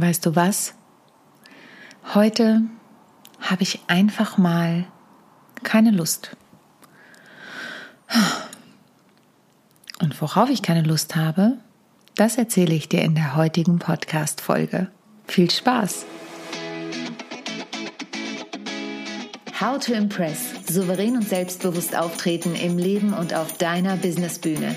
Weißt du was? Heute habe ich einfach mal keine Lust. Und worauf ich keine Lust habe, das erzähle ich dir in der heutigen Podcast-Folge. Viel Spaß! How to Impress. Souverän und selbstbewusst auftreten im Leben und auf deiner Businessbühne.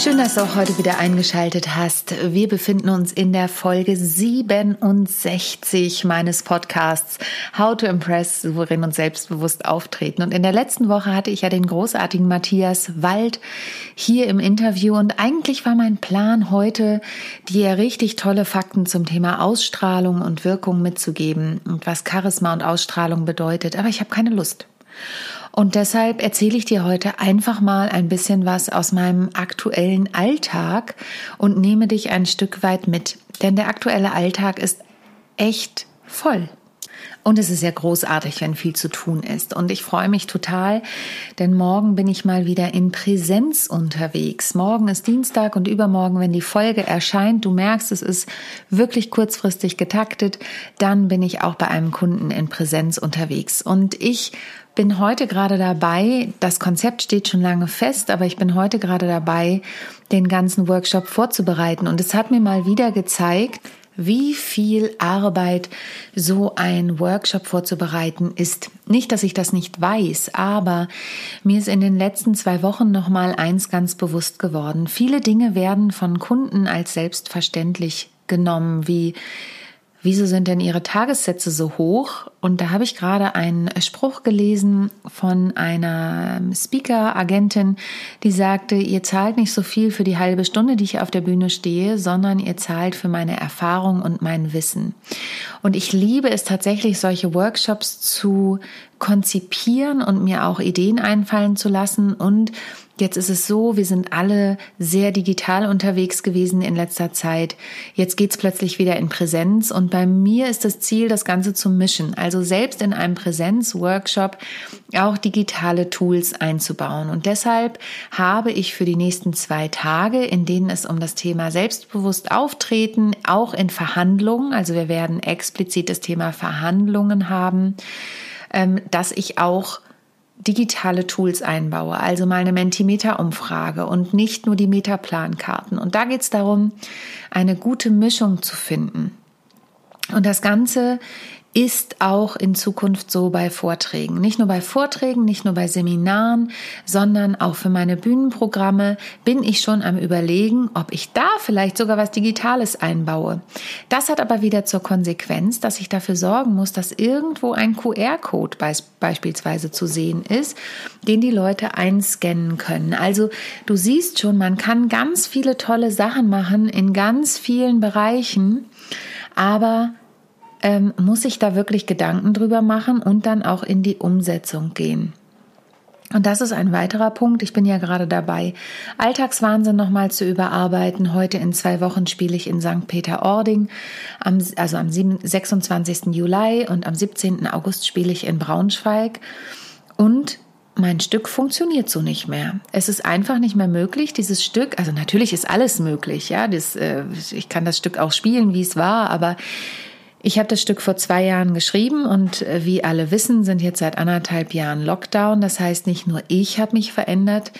Schön, dass du auch heute wieder eingeschaltet hast. Wir befinden uns in der Folge 67 meines Podcasts How to Impress, souverän und selbstbewusst auftreten. Und in der letzten Woche hatte ich ja den großartigen Matthias Wald hier im Interview. Und eigentlich war mein Plan heute, dir richtig tolle Fakten zum Thema Ausstrahlung und Wirkung mitzugeben und was Charisma und Ausstrahlung bedeutet. Aber ich habe keine Lust. Und deshalb erzähle ich dir heute einfach mal ein bisschen was aus meinem aktuellen Alltag und nehme dich ein Stück weit mit. Denn der aktuelle Alltag ist echt voll. Und es ist ja großartig, wenn viel zu tun ist. Und ich freue mich total, denn morgen bin ich mal wieder in Präsenz unterwegs. Morgen ist Dienstag und übermorgen, wenn die Folge erscheint, du merkst, es ist wirklich kurzfristig getaktet, dann bin ich auch bei einem Kunden in Präsenz unterwegs. Und ich bin heute gerade dabei, das Konzept steht schon lange fest, aber ich bin heute gerade dabei, den ganzen Workshop vorzubereiten. Und es hat mir mal wieder gezeigt, wie viel Arbeit so ein Workshop vorzubereiten ist. Nicht, dass ich das nicht weiß, aber mir ist in den letzten zwei Wochen noch mal eins ganz bewusst geworden. Viele Dinge werden von Kunden als selbstverständlich genommen, wie wieso sind denn Ihre Tagessätze so hoch? Und da habe ich gerade einen Spruch gelesen von einer Speaker-Agentin, die sagte, ihr zahlt nicht so viel für die halbe Stunde, die ich auf der Bühne stehe, sondern ihr zahlt für meine Erfahrung und mein Wissen. Und ich liebe es tatsächlich, solche Workshops zu konzipieren und mir auch Ideen einfallen zu lassen und Jetzt ist es so, wir sind alle sehr digital unterwegs gewesen in letzter Zeit. Jetzt geht's plötzlich wieder in Präsenz und bei mir ist das Ziel, das Ganze zu mischen. Also selbst in einem Präsenz-Workshop auch digitale Tools einzubauen. Und deshalb habe ich für die nächsten zwei Tage, in denen es um das Thema selbstbewusst auftreten, auch in Verhandlungen, also wir werden explizit das Thema Verhandlungen haben, dass ich auch digitale Tools einbaue, also mal eine Mentimeter-Umfrage und nicht nur die Metaplankarten. Und da geht es darum, eine gute Mischung zu finden. Und das Ganze ist auch in Zukunft so bei Vorträgen. Nicht nur bei Vorträgen, nicht nur bei Seminaren, sondern auch für meine Bühnenprogramme bin ich schon am Überlegen, ob ich da vielleicht sogar was Digitales einbaue. Das hat aber wieder zur Konsequenz, dass ich dafür sorgen muss, dass irgendwo ein QR-Code beispielsweise zu sehen ist, den die Leute einscannen können. Also du siehst schon, man kann ganz viele tolle Sachen machen in ganz vielen Bereichen, aber ähm, muss ich da wirklich Gedanken drüber machen und dann auch in die Umsetzung gehen. Und das ist ein weiterer Punkt. Ich bin ja gerade dabei, Alltagswahnsinn nochmal zu überarbeiten. Heute in zwei Wochen spiele ich in St. Peter-Ording, also am 26. Juli und am 17. August spiele ich in Braunschweig. Und mein Stück funktioniert so nicht mehr. Es ist einfach nicht mehr möglich, dieses Stück, also natürlich ist alles möglich, ja, das, äh, ich kann das Stück auch spielen, wie es war, aber ich habe das Stück vor zwei Jahren geschrieben und äh, wie alle wissen, sind jetzt seit anderthalb Jahren Lockdown. Das heißt, nicht nur ich habe mich verändert,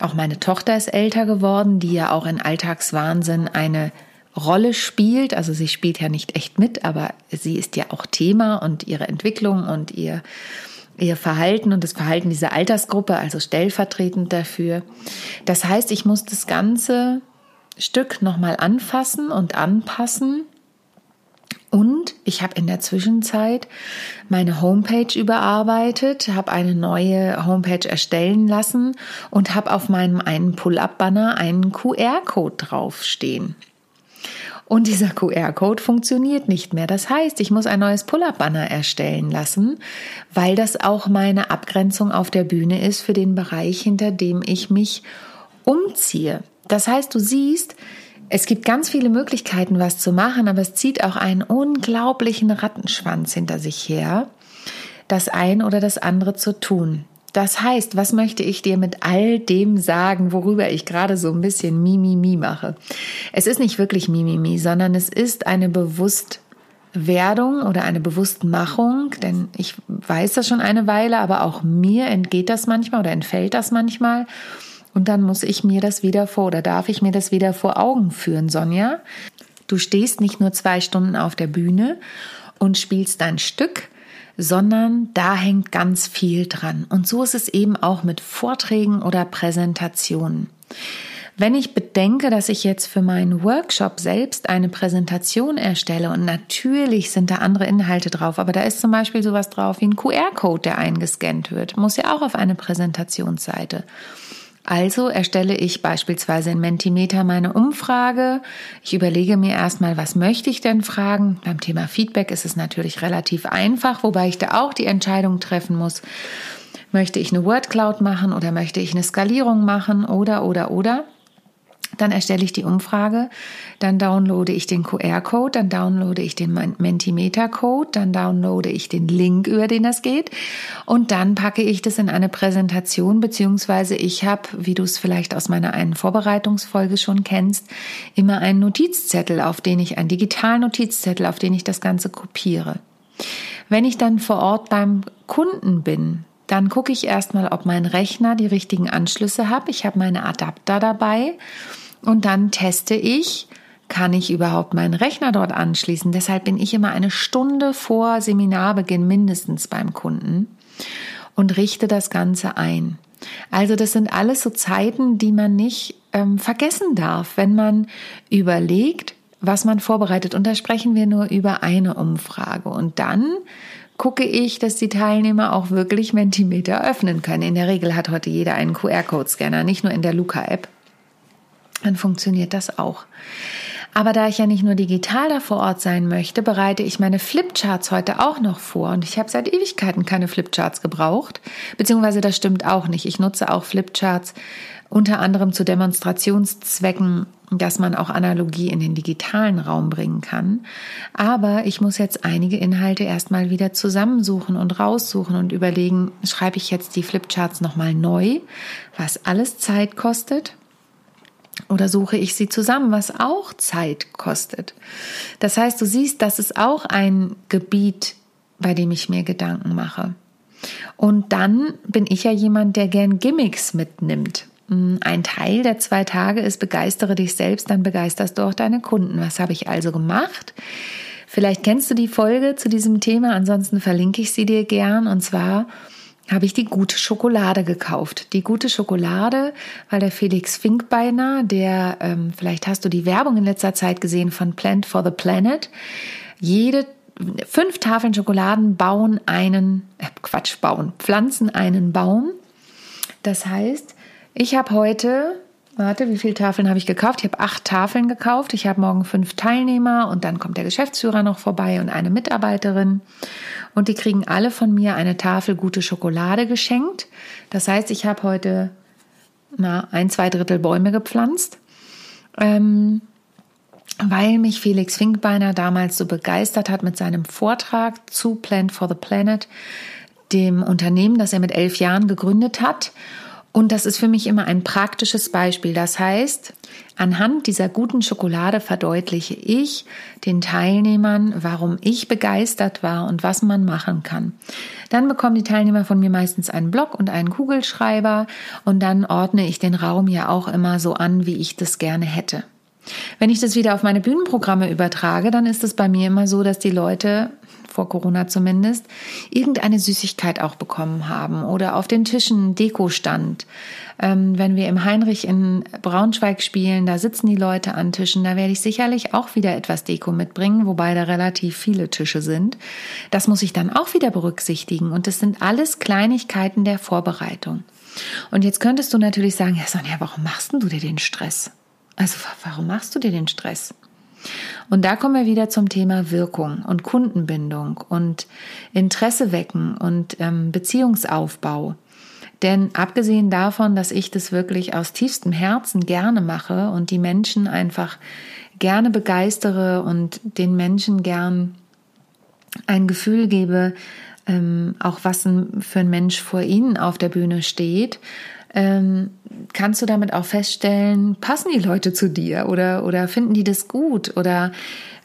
auch meine Tochter ist älter geworden, die ja auch in Alltagswahnsinn eine Rolle spielt. Also sie spielt ja nicht echt mit, aber sie ist ja auch Thema und ihre Entwicklung und ihr, ihr Verhalten und das Verhalten dieser Altersgruppe, also stellvertretend dafür. Das heißt, ich muss das ganze Stück nochmal anfassen und anpassen und ich habe in der Zwischenzeit meine Homepage überarbeitet, habe eine neue Homepage erstellen lassen und habe auf meinem einen Pull-up-Banner einen QR-Code draufstehen. Und dieser QR-Code funktioniert nicht mehr. Das heißt, ich muss ein neues Pull-up-Banner erstellen lassen, weil das auch meine Abgrenzung auf der Bühne ist für den Bereich, hinter dem ich mich umziehe. Das heißt, du siehst, es gibt ganz viele Möglichkeiten, was zu machen, aber es zieht auch einen unglaublichen Rattenschwanz hinter sich her, das ein oder das andere zu tun. Das heißt, was möchte ich dir mit all dem sagen, worüber ich gerade so ein bisschen Mimimi mache? Es ist nicht wirklich Mimimi, sondern es ist eine Bewusstwerdung oder eine Bewusstmachung, denn ich weiß das schon eine Weile, aber auch mir entgeht das manchmal oder entfällt das manchmal. Und dann muss ich mir das wieder vor oder darf ich mir das wieder vor Augen führen, Sonja. Du stehst nicht nur zwei Stunden auf der Bühne und spielst dein Stück, sondern da hängt ganz viel dran. Und so ist es eben auch mit Vorträgen oder Präsentationen. Wenn ich bedenke, dass ich jetzt für meinen Workshop selbst eine Präsentation erstelle und natürlich sind da andere Inhalte drauf, aber da ist zum Beispiel sowas drauf wie ein QR-Code, der eingescannt wird, muss ja auch auf eine Präsentationsseite. Also erstelle ich beispielsweise in Mentimeter meine Umfrage. Ich überlege mir erstmal, was möchte ich denn fragen. Beim Thema Feedback ist es natürlich relativ einfach, wobei ich da auch die Entscheidung treffen muss. Möchte ich eine Wordcloud machen oder möchte ich eine Skalierung machen oder, oder, oder? Dann erstelle ich die Umfrage, dann downloade ich den QR-Code, dann downloade ich den Mentimeter-Code, dann downloade ich den Link, über den das geht und dann packe ich das in eine Präsentation, beziehungsweise ich habe, wie du es vielleicht aus meiner einen Vorbereitungsfolge schon kennst, immer einen Notizzettel, auf den ich, einen digitalen Notizzettel, auf den ich das Ganze kopiere. Wenn ich dann vor Ort beim Kunden bin, dann gucke ich erstmal, ob mein Rechner die richtigen Anschlüsse hat. Ich habe meine Adapter dabei und dann teste ich, kann ich überhaupt meinen Rechner dort anschließen. Deshalb bin ich immer eine Stunde vor Seminarbeginn mindestens beim Kunden und richte das Ganze ein. Also das sind alles so Zeiten, die man nicht ähm, vergessen darf, wenn man überlegt, was man vorbereitet. Und da sprechen wir nur über eine Umfrage. Und dann gucke ich, dass die Teilnehmer auch wirklich Mentimeter öffnen können. In der Regel hat heute jeder einen QR-Code-Scanner, nicht nur in der Luca-App dann funktioniert das auch. Aber da ich ja nicht nur digital da vor Ort sein möchte, bereite ich meine Flipcharts heute auch noch vor. Und ich habe seit Ewigkeiten keine Flipcharts gebraucht. Beziehungsweise das stimmt auch nicht. Ich nutze auch Flipcharts unter anderem zu Demonstrationszwecken, dass man auch Analogie in den digitalen Raum bringen kann. Aber ich muss jetzt einige Inhalte erstmal wieder zusammensuchen und raussuchen und überlegen, schreibe ich jetzt die Flipcharts nochmal neu, was alles Zeit kostet oder suche ich sie zusammen, was auch Zeit kostet. Das heißt, du siehst, das ist auch ein Gebiet, bei dem ich mir Gedanken mache. Und dann bin ich ja jemand, der gern Gimmicks mitnimmt. Hm, ein Teil der zwei Tage ist, begeistere dich selbst, dann begeisterst du auch deine Kunden. Was habe ich also gemacht? Vielleicht kennst du die Folge zu diesem Thema, ansonsten verlinke ich sie dir gern. Und zwar habe ich die gute Schokolade gekauft. Die gute Schokolade, weil der Felix Finkbeiner, der, ähm, vielleicht hast du die Werbung in letzter Zeit gesehen von Plant for the Planet, jede fünf Tafeln Schokoladen bauen einen, äh, Quatsch, bauen, pflanzen einen Baum. Das heißt, ich habe heute Warte, wie viele Tafeln habe ich gekauft? Ich habe acht Tafeln gekauft. Ich habe morgen fünf Teilnehmer und dann kommt der Geschäftsführer noch vorbei und eine Mitarbeiterin. Und die kriegen alle von mir eine Tafel gute Schokolade geschenkt. Das heißt, ich habe heute na, ein, zwei Drittel Bäume gepflanzt. Ähm, weil mich Felix Finkbeiner damals so begeistert hat mit seinem Vortrag zu Plant for the Planet, dem Unternehmen, das er mit elf Jahren gegründet hat und das ist für mich immer ein praktisches Beispiel. Das heißt, anhand dieser guten Schokolade verdeutliche ich den Teilnehmern, warum ich begeistert war und was man machen kann. Dann bekommen die Teilnehmer von mir meistens einen Block und einen Kugelschreiber und dann ordne ich den Raum ja auch immer so an, wie ich das gerne hätte. Wenn ich das wieder auf meine Bühnenprogramme übertrage, dann ist es bei mir immer so, dass die Leute vor Corona zumindest, irgendeine Süßigkeit auch bekommen haben oder auf den Tischen Deko stand. Ähm, wenn wir im Heinrich in Braunschweig spielen, da sitzen die Leute an Tischen, da werde ich sicherlich auch wieder etwas Deko mitbringen, wobei da relativ viele Tische sind. Das muss ich dann auch wieder berücksichtigen und das sind alles Kleinigkeiten der Vorbereitung. Und jetzt könntest du natürlich sagen, ja Sonja, warum machst du dir den Stress? Also warum machst du dir den Stress? Und da kommen wir wieder zum Thema Wirkung und Kundenbindung und Interesse wecken und ähm, Beziehungsaufbau. Denn abgesehen davon, dass ich das wirklich aus tiefstem Herzen gerne mache und die Menschen einfach gerne begeistere und den Menschen gern ein Gefühl gebe, ähm, auch was ein, für ein Mensch vor ihnen auf der Bühne steht, ähm, kannst du damit auch feststellen, passen die Leute zu dir oder, oder finden die das gut oder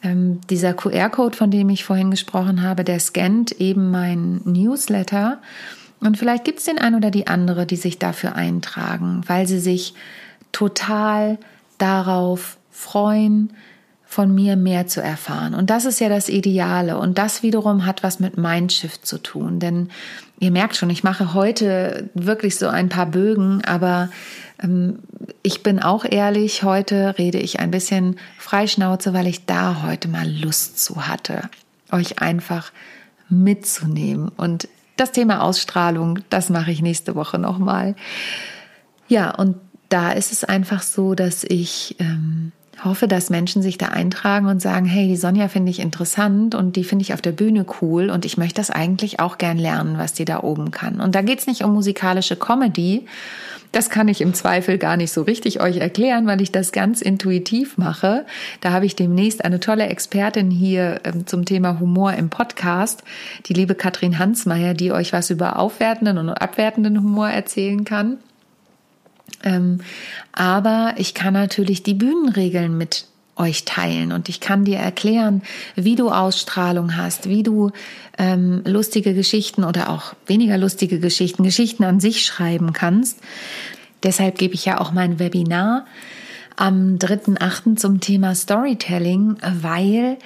ähm, dieser QR-Code, von dem ich vorhin gesprochen habe, der scannt eben mein Newsletter und vielleicht gibt es den einen oder die andere, die sich dafür eintragen, weil sie sich total darauf freuen, von mir mehr zu erfahren. Und das ist ja das Ideale. Und das wiederum hat was mit Mindshift zu tun. Denn ihr merkt schon, ich mache heute wirklich so ein paar Bögen, aber ähm, ich bin auch ehrlich, heute rede ich ein bisschen Freischnauze, weil ich da heute mal Lust zu hatte, euch einfach mitzunehmen. Und das Thema Ausstrahlung, das mache ich nächste Woche nochmal. Ja, und da ist es einfach so, dass ich ähm, hoffe, dass Menschen sich da eintragen und sagen, hey, die Sonja finde ich interessant und die finde ich auf der Bühne cool und ich möchte das eigentlich auch gern lernen, was die da oben kann. Und da geht es nicht um musikalische Comedy. Das kann ich im Zweifel gar nicht so richtig euch erklären, weil ich das ganz intuitiv mache. Da habe ich demnächst eine tolle Expertin hier ähm, zum Thema Humor im Podcast, die liebe Katrin Hansmeier, die euch was über aufwertenden und abwertenden Humor erzählen kann. Ähm, aber ich kann natürlich die Bühnenregeln mit euch teilen und ich kann dir erklären, wie du Ausstrahlung hast, wie du ähm, lustige Geschichten oder auch weniger lustige Geschichten, Geschichten an sich schreiben kannst. Deshalb gebe ich ja auch mein Webinar am 3.8. zum Thema Storytelling, weil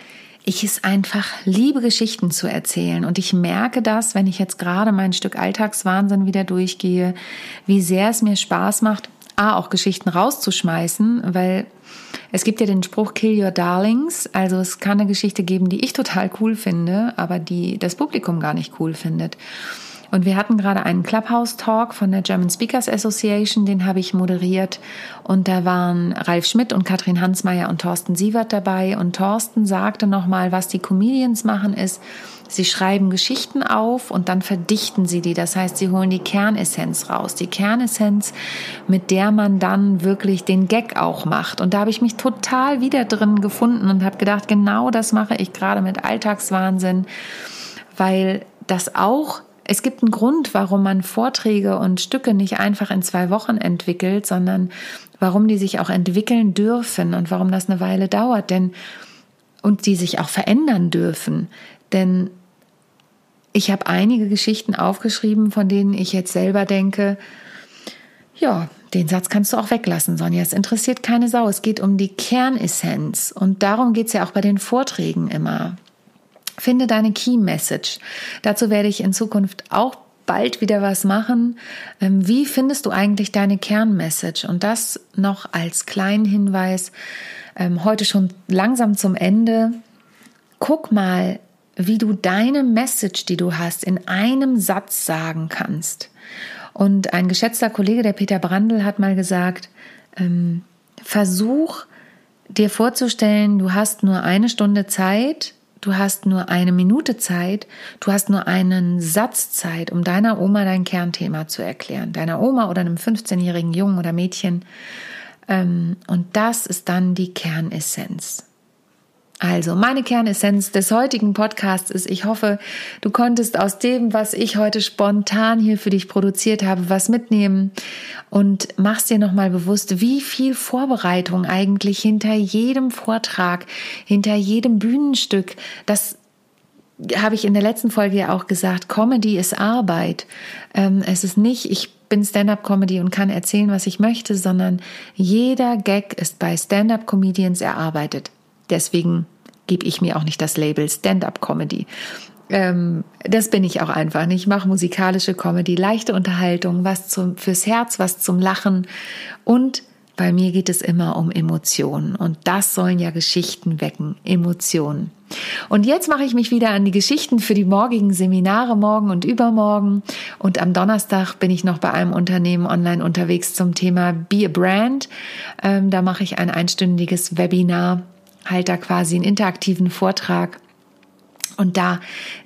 ich es einfach liebe, Geschichten zu erzählen. Und ich merke das, wenn ich jetzt gerade mein Stück Alltagswahnsinn wieder durchgehe, wie sehr es mir Spaß macht, A, auch Geschichten rauszuschmeißen, weil es gibt ja den Spruch Kill Your Darlings. Also es kann eine Geschichte geben, die ich total cool finde, aber die das Publikum gar nicht cool findet. Und wir hatten gerade einen Clubhouse-Talk von der German Speakers Association, den habe ich moderiert. Und da waren Ralf Schmidt und Katrin Hansmeier und Thorsten Sievert dabei. Und Thorsten sagte nochmal, was die Comedians machen, ist, sie schreiben Geschichten auf und dann verdichten sie die. Das heißt, sie holen die Kernessenz raus. Die Kernessenz, mit der man dann wirklich den Gag auch macht. Und da habe ich mich total wieder drin gefunden und habe gedacht, genau das mache ich gerade mit Alltagswahnsinn, weil das auch es gibt einen Grund, warum man Vorträge und Stücke nicht einfach in zwei Wochen entwickelt, sondern warum die sich auch entwickeln dürfen und warum das eine Weile dauert, denn und die sich auch verändern dürfen. Denn ich habe einige Geschichten aufgeschrieben, von denen ich jetzt selber denke, ja, den Satz kannst du auch weglassen, Sonja. Es interessiert keine Sau. Es geht um die Kernessenz. Und darum geht es ja auch bei den Vorträgen immer. Finde deine Key Message. Dazu werde ich in Zukunft auch bald wieder was machen. Ähm, wie findest du eigentlich deine Kernmessage? Und das noch als kleinen Hinweis, ähm, heute schon langsam zum Ende. Guck mal, wie du deine Message, die du hast, in einem Satz sagen kannst. Und ein geschätzter Kollege, der Peter Brandl, hat mal gesagt, ähm, versuch dir vorzustellen, du hast nur eine Stunde Zeit, Du hast nur eine Minute Zeit, du hast nur einen Satz Zeit, um deiner Oma dein Kernthema zu erklären. Deiner Oma oder einem 15-jährigen Jungen oder Mädchen. Ähm, und das ist dann die Kernessenz. Also, meine Kernessenz des heutigen Podcasts ist, ich hoffe, du konntest aus dem, was ich heute spontan hier für dich produziert habe, was mitnehmen und machst dir nochmal bewusst, wie viel Vorbereitung eigentlich hinter jedem Vortrag, hinter jedem Bühnenstück, das habe ich in der letzten Folge ja auch gesagt, Comedy ist Arbeit. Ähm, es ist nicht, ich bin Stand-up-Comedy und kann erzählen, was ich möchte, sondern jeder Gag ist bei Stand-up-Comedians erarbeitet. Deswegen gebe ich mir auch nicht das Label Stand-up-Comedy. Ähm, das bin ich auch einfach nicht. Ich mache musikalische Comedy, leichte Unterhaltung, was zum, fürs Herz, was zum Lachen und bei mir geht es immer um Emotionen und das sollen ja Geschichten wecken, Emotionen. Und jetzt mache ich mich wieder an die Geschichten für die morgigen Seminare morgen und übermorgen. Und am Donnerstag bin ich noch bei einem Unternehmen online unterwegs zum Thema Be a Brand. Ähm, da mache ich ein einstündiges Webinar halt da quasi einen interaktiven Vortrag Und da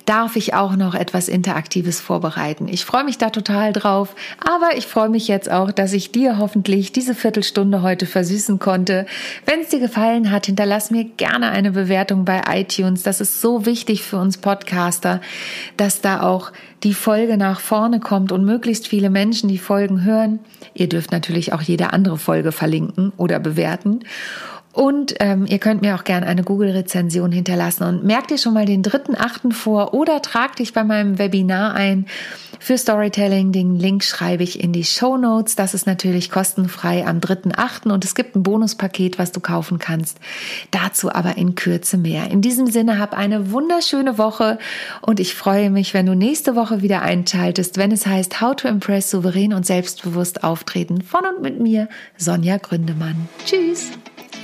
darf ich auch noch etwas Interaktives vorbereiten. Ich freue mich da total drauf, aber ich freue mich jetzt auch, dass ich dir hoffentlich diese Viertelstunde heute versüßen konnte. Wenn es dir gefallen hat, hinterlass mir gerne eine Bewertung bei iTunes. Das ist so wichtig für uns Podcaster, dass da auch die Folge nach vorne kommt und möglichst viele Menschen die Folgen hören. Ihr dürft natürlich auch jede andere Folge verlinken oder bewerten. Und ähm, ihr könnt mir auch gerne eine Google-Rezension hinterlassen. Und merkt ihr schon mal den dritten Achten vor oder tragt dich bei meinem Webinar ein für Storytelling. Den Link schreibe ich in die Show Notes. Das ist natürlich kostenfrei am dritten Achten und es gibt ein Bonuspaket, was du kaufen kannst. Dazu aber in Kürze mehr. In diesem Sinne, hab eine wunderschöne Woche und ich freue mich, wenn du nächste Woche wieder einschaltest, wenn es heißt How to Impress souverän und selbstbewusst auftreten von und mit mir, Sonja Gründemann. Tschüss!